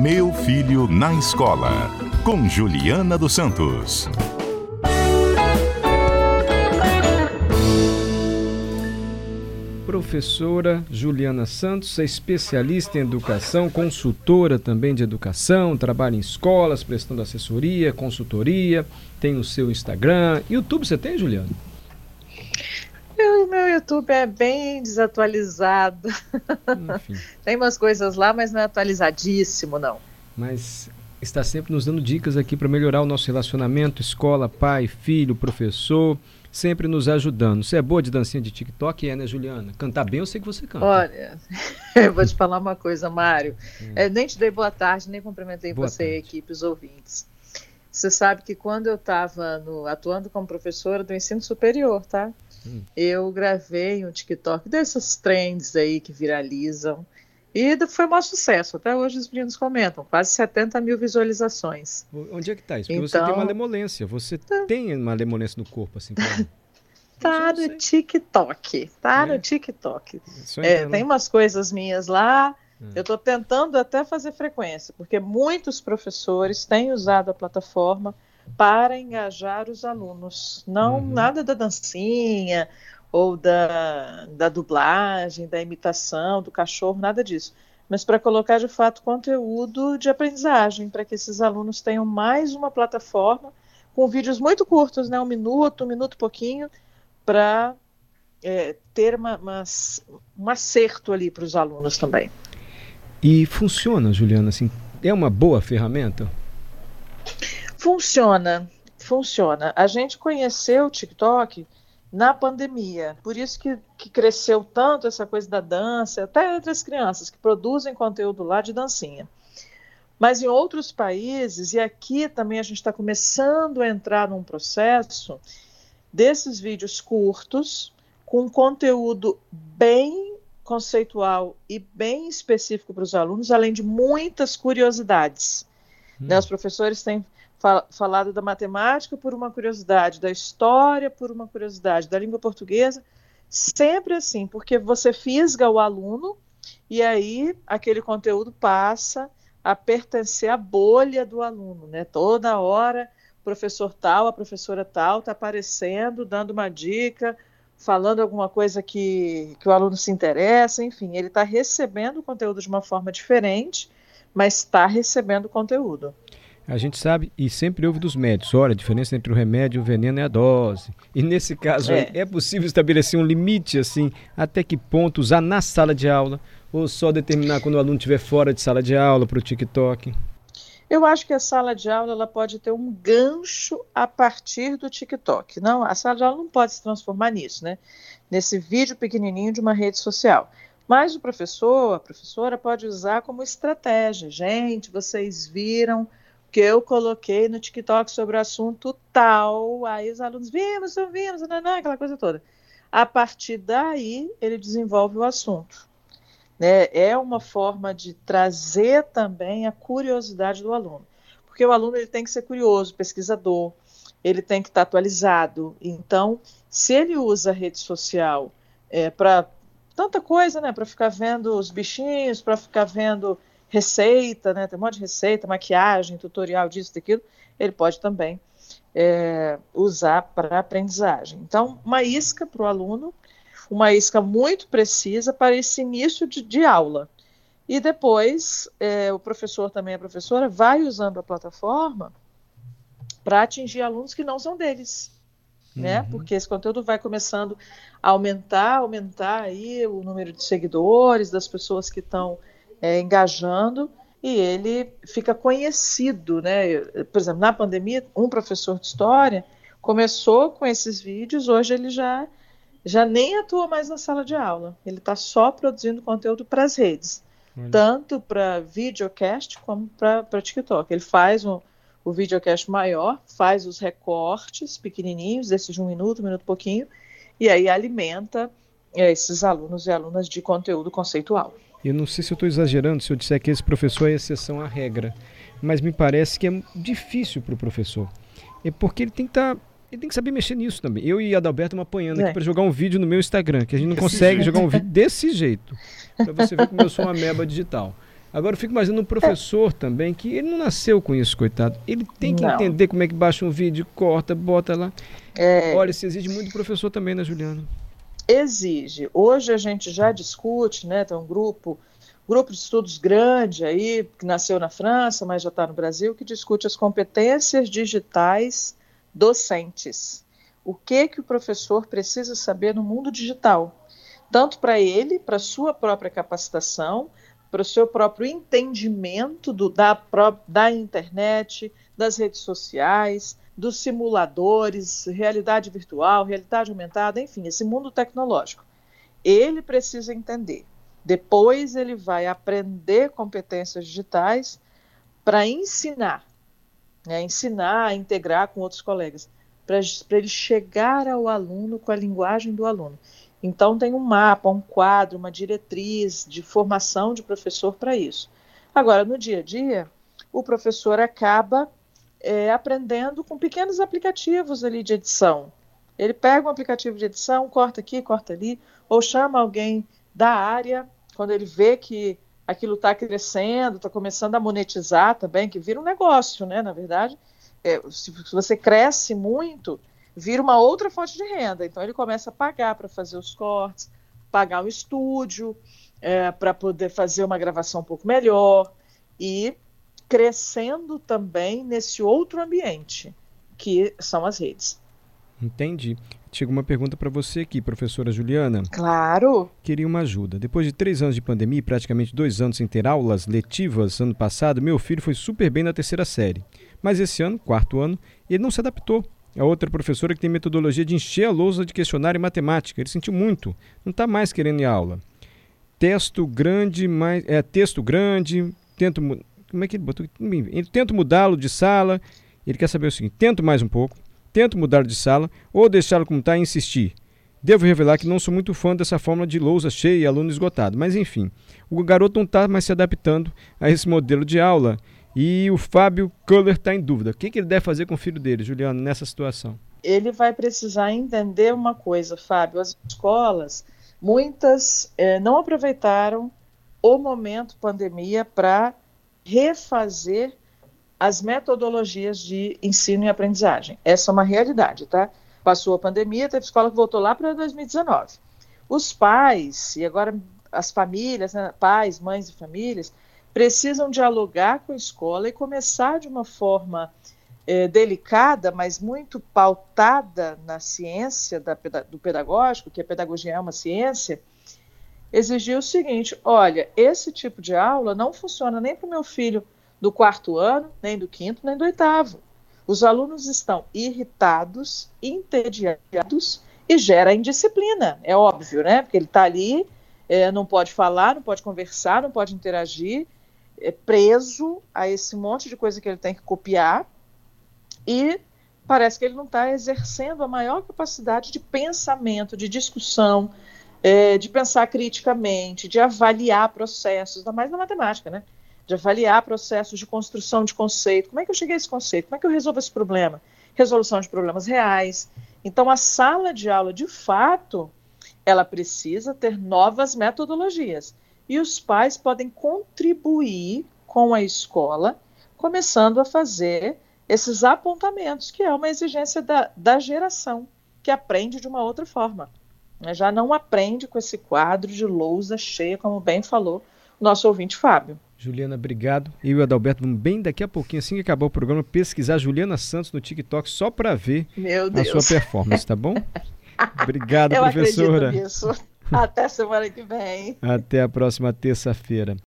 Meu Filho na Escola, com Juliana dos Santos. Professora Juliana Santos é especialista em educação, consultora também de educação, trabalha em escolas, prestando assessoria, consultoria, tem o seu Instagram. YouTube você tem, Juliana? YouTube é bem desatualizado. Tem umas coisas lá, mas não é atualizadíssimo, não. Mas está sempre nos dando dicas aqui para melhorar o nosso relacionamento, escola, pai, filho, professor, sempre nos ajudando. Você é boa de dancinha de TikTok, é, né, Juliana? Cantar bem, eu sei que você canta. Olha, eu vou te falar uma coisa, Mário. Hum. É, nem te dei boa tarde, nem cumprimentei boa você, tarde. equipe, os ouvintes. Você sabe que quando eu estava atuando como professora do ensino superior, tá? Hum. Eu gravei um TikTok desses trends aí que viralizam. E foi um maior sucesso. Até hoje os meninos comentam, quase 70 mil visualizações. Onde é que está isso? Porque então, você tem uma lemolência. Você tá. tem uma lemolência no corpo, assim. tá no TikTok. Tá é. no TikTok. É, tem umas coisas minhas lá. É. Eu estou tentando até fazer frequência, porque muitos professores têm usado a plataforma para engajar os alunos. Não uhum. nada da dancinha ou da, da dublagem, da imitação do cachorro, nada disso. Mas para colocar de fato conteúdo de aprendizagem, para que esses alunos tenham mais uma plataforma com vídeos muito curtos, né, um minuto, um minuto e pouquinho, para é, ter uma, uma, um acerto ali para os alunos também. E funciona, Juliana, assim, é uma boa ferramenta? Funciona, funciona. A gente conheceu o TikTok na pandemia, por isso que, que cresceu tanto essa coisa da dança, até entre as crianças que produzem conteúdo lá de dancinha. Mas em outros países, e aqui também a gente está começando a entrar num processo desses vídeos curtos, com conteúdo bem conceitual e bem específico para os alunos, além de muitas curiosidades. Hum. Né, os professores têm falado da matemática por uma curiosidade, da história por uma curiosidade, da língua portuguesa, sempre assim, porque você fisga o aluno e aí aquele conteúdo passa a pertencer à bolha do aluno, né? Toda hora, professor tal, a professora tal está aparecendo, dando uma dica, falando alguma coisa que, que o aluno se interessa, enfim, ele está recebendo o conteúdo de uma forma diferente, mas está recebendo o conteúdo. A gente sabe e sempre ouve dos médicos, olha, a diferença entre o remédio e o veneno é a dose. E nesse caso é, é possível estabelecer um limite assim, até que ponto usar na sala de aula ou só determinar quando o aluno estiver fora de sala de aula para o TikTok? Eu acho que a sala de aula ela pode ter um gancho a partir do TikTok. Não, a sala de aula não pode se transformar nisso, né? Nesse vídeo pequenininho de uma rede social. Mas o professor, a professora pode usar como estratégia. Gente, vocês viram que eu coloquei no TikTok sobre o assunto tal, aí os alunos vimos, vimos, não, aquela coisa toda. A partir daí, ele desenvolve o assunto. Né? É uma forma de trazer também a curiosidade do aluno. Porque o aluno ele tem que ser curioso, pesquisador, ele tem que estar atualizado. Então, se ele usa a rede social é, para tanta coisa, né? Para ficar vendo os bichinhos, para ficar vendo receita, né? Tem um monte de receita, maquiagem, tutorial disso, daquilo. Ele pode também é, usar para aprendizagem. Então, uma isca para o aluno, uma isca muito precisa para esse início de, de aula. E depois, é, o professor também, a professora, vai usando a plataforma para atingir alunos que não são deles. Né? Uhum. Porque esse conteúdo vai começando a aumentar, aumentar aí o número de seguidores, das pessoas que estão é, engajando e ele fica conhecido, né? Por exemplo, na pandemia, um professor de história começou com esses vídeos, hoje ele já já nem atua mais na sala de aula. Ele está só produzindo conteúdo para as redes, Olha. tanto para videocast como para TikTok. Ele faz um, o videocast maior, faz os recortes pequenininhos, desses de um minuto, um minuto e pouquinho, e aí alimenta é, esses alunos e alunas de conteúdo conceitual. Eu não sei se eu estou exagerando se eu disser que esse professor é exceção à regra, mas me parece que é difícil para o professor. É porque ele tem que estar. Tá, ele tem que saber mexer nisso também. Eu e Adalberto estamos apanhando é. aqui para jogar um vídeo no meu Instagram, que a gente não consegue jogar um vídeo desse jeito. Para você ver como eu sou uma meba digital. Agora eu fico imaginando um professor também, que ele não nasceu com isso, coitado. Ele tem que não. entender como é que baixa um vídeo, corta, bota lá. É... Olha, isso exige muito professor também, né, Juliana? Exige. Hoje a gente já discute, né? Tem um grupo, grupo de estudos grande aí, que nasceu na França, mas já está no Brasil, que discute as competências digitais docentes. O que que o professor precisa saber no mundo digital? Tanto para ele, para sua própria capacitação, para o seu próprio entendimento do, da, da internet, das redes sociais, dos simuladores, realidade virtual, realidade aumentada, enfim, esse mundo tecnológico. Ele precisa entender. Depois ele vai aprender competências digitais para ensinar, né, ensinar a integrar com outros colegas, para ele chegar ao aluno com a linguagem do aluno. Então, tem um mapa, um quadro, uma diretriz de formação de professor para isso. Agora, no dia a dia, o professor acaba é, aprendendo com pequenos aplicativos ali de edição. Ele pega um aplicativo de edição, corta aqui, corta ali, ou chama alguém da área, quando ele vê que aquilo está crescendo, está começando a monetizar também, que vira um negócio, né? Na verdade, é, se, se você cresce muito, vira uma outra fonte de renda. Então ele começa a pagar para fazer os cortes, pagar o estúdio, é, para poder fazer uma gravação um pouco melhor e crescendo também nesse outro ambiente que são as redes. Entendi. Chega uma pergunta para você aqui, professora Juliana. Claro. Queria uma ajuda. Depois de três anos de pandemia e praticamente dois anos sem ter aulas letivas, ano passado, meu filho foi super bem na terceira série. Mas esse ano, quarto ano, ele não se adaptou a outra professora que tem metodologia de encher a lousa de questionário em matemática. Ele sentiu muito, não está mais querendo ir à aula. Texto grande, mais, é, texto grande, tento, como é que ele botou? Tento mudá-lo de sala. Ele quer saber o seguinte: tento mais um pouco, tento mudá-lo de sala ou deixá-lo como está e insistir. Devo revelar que não sou muito fã dessa fórmula de lousa cheia e aluno esgotado, mas enfim, o garoto não está mais se adaptando a esse modelo de aula e o Fábio Kuller está em dúvida. O que, que ele deve fazer com o filho dele, Juliano, nessa situação? Ele vai precisar entender uma coisa, Fábio. As escolas, muitas eh, não aproveitaram o momento pandemia para refazer as metodologias de ensino e aprendizagem. Essa é uma realidade, tá? Passou a pandemia, teve escola que voltou lá para 2019. Os pais, e agora as famílias, né, pais, mães e famílias, precisam dialogar com a escola e começar de uma forma é, delicada, mas muito pautada na ciência da, do pedagógico, que a pedagogia é uma ciência, exigir o seguinte: olha, esse tipo de aula não funciona nem para o meu filho do quarto ano, nem do quinto, nem do oitavo. Os alunos estão irritados, entediados e gera indisciplina, é óbvio, né? Porque ele está ali, é, não pode falar, não pode conversar, não pode interagir, é, preso a esse monte de coisa que ele tem que copiar e parece que ele não está exercendo a maior capacidade de pensamento, de discussão, é, de pensar criticamente, de avaliar processos, ainda mais na matemática, né? De avaliar processos de construção de conceito. Como é que eu cheguei a esse conceito? Como é que eu resolvo esse problema? Resolução de problemas reais. Então, a sala de aula, de fato, ela precisa ter novas metodologias e os pais podem contribuir com a escola, começando a fazer esses apontamentos, que é uma exigência da, da geração, que aprende de uma outra forma. Né? Já não aprende com esse quadro de lousa cheia, como bem falou o nosso ouvinte Fábio. Juliana, obrigado. Eu e o Adalberto vamos bem daqui a pouquinho, assim que acabar o programa, pesquisar Juliana Santos no TikTok só para ver a sua performance, tá bom? Obrigado, Eu professora. Acredito nisso. Até semana que vem. Até a próxima terça-feira.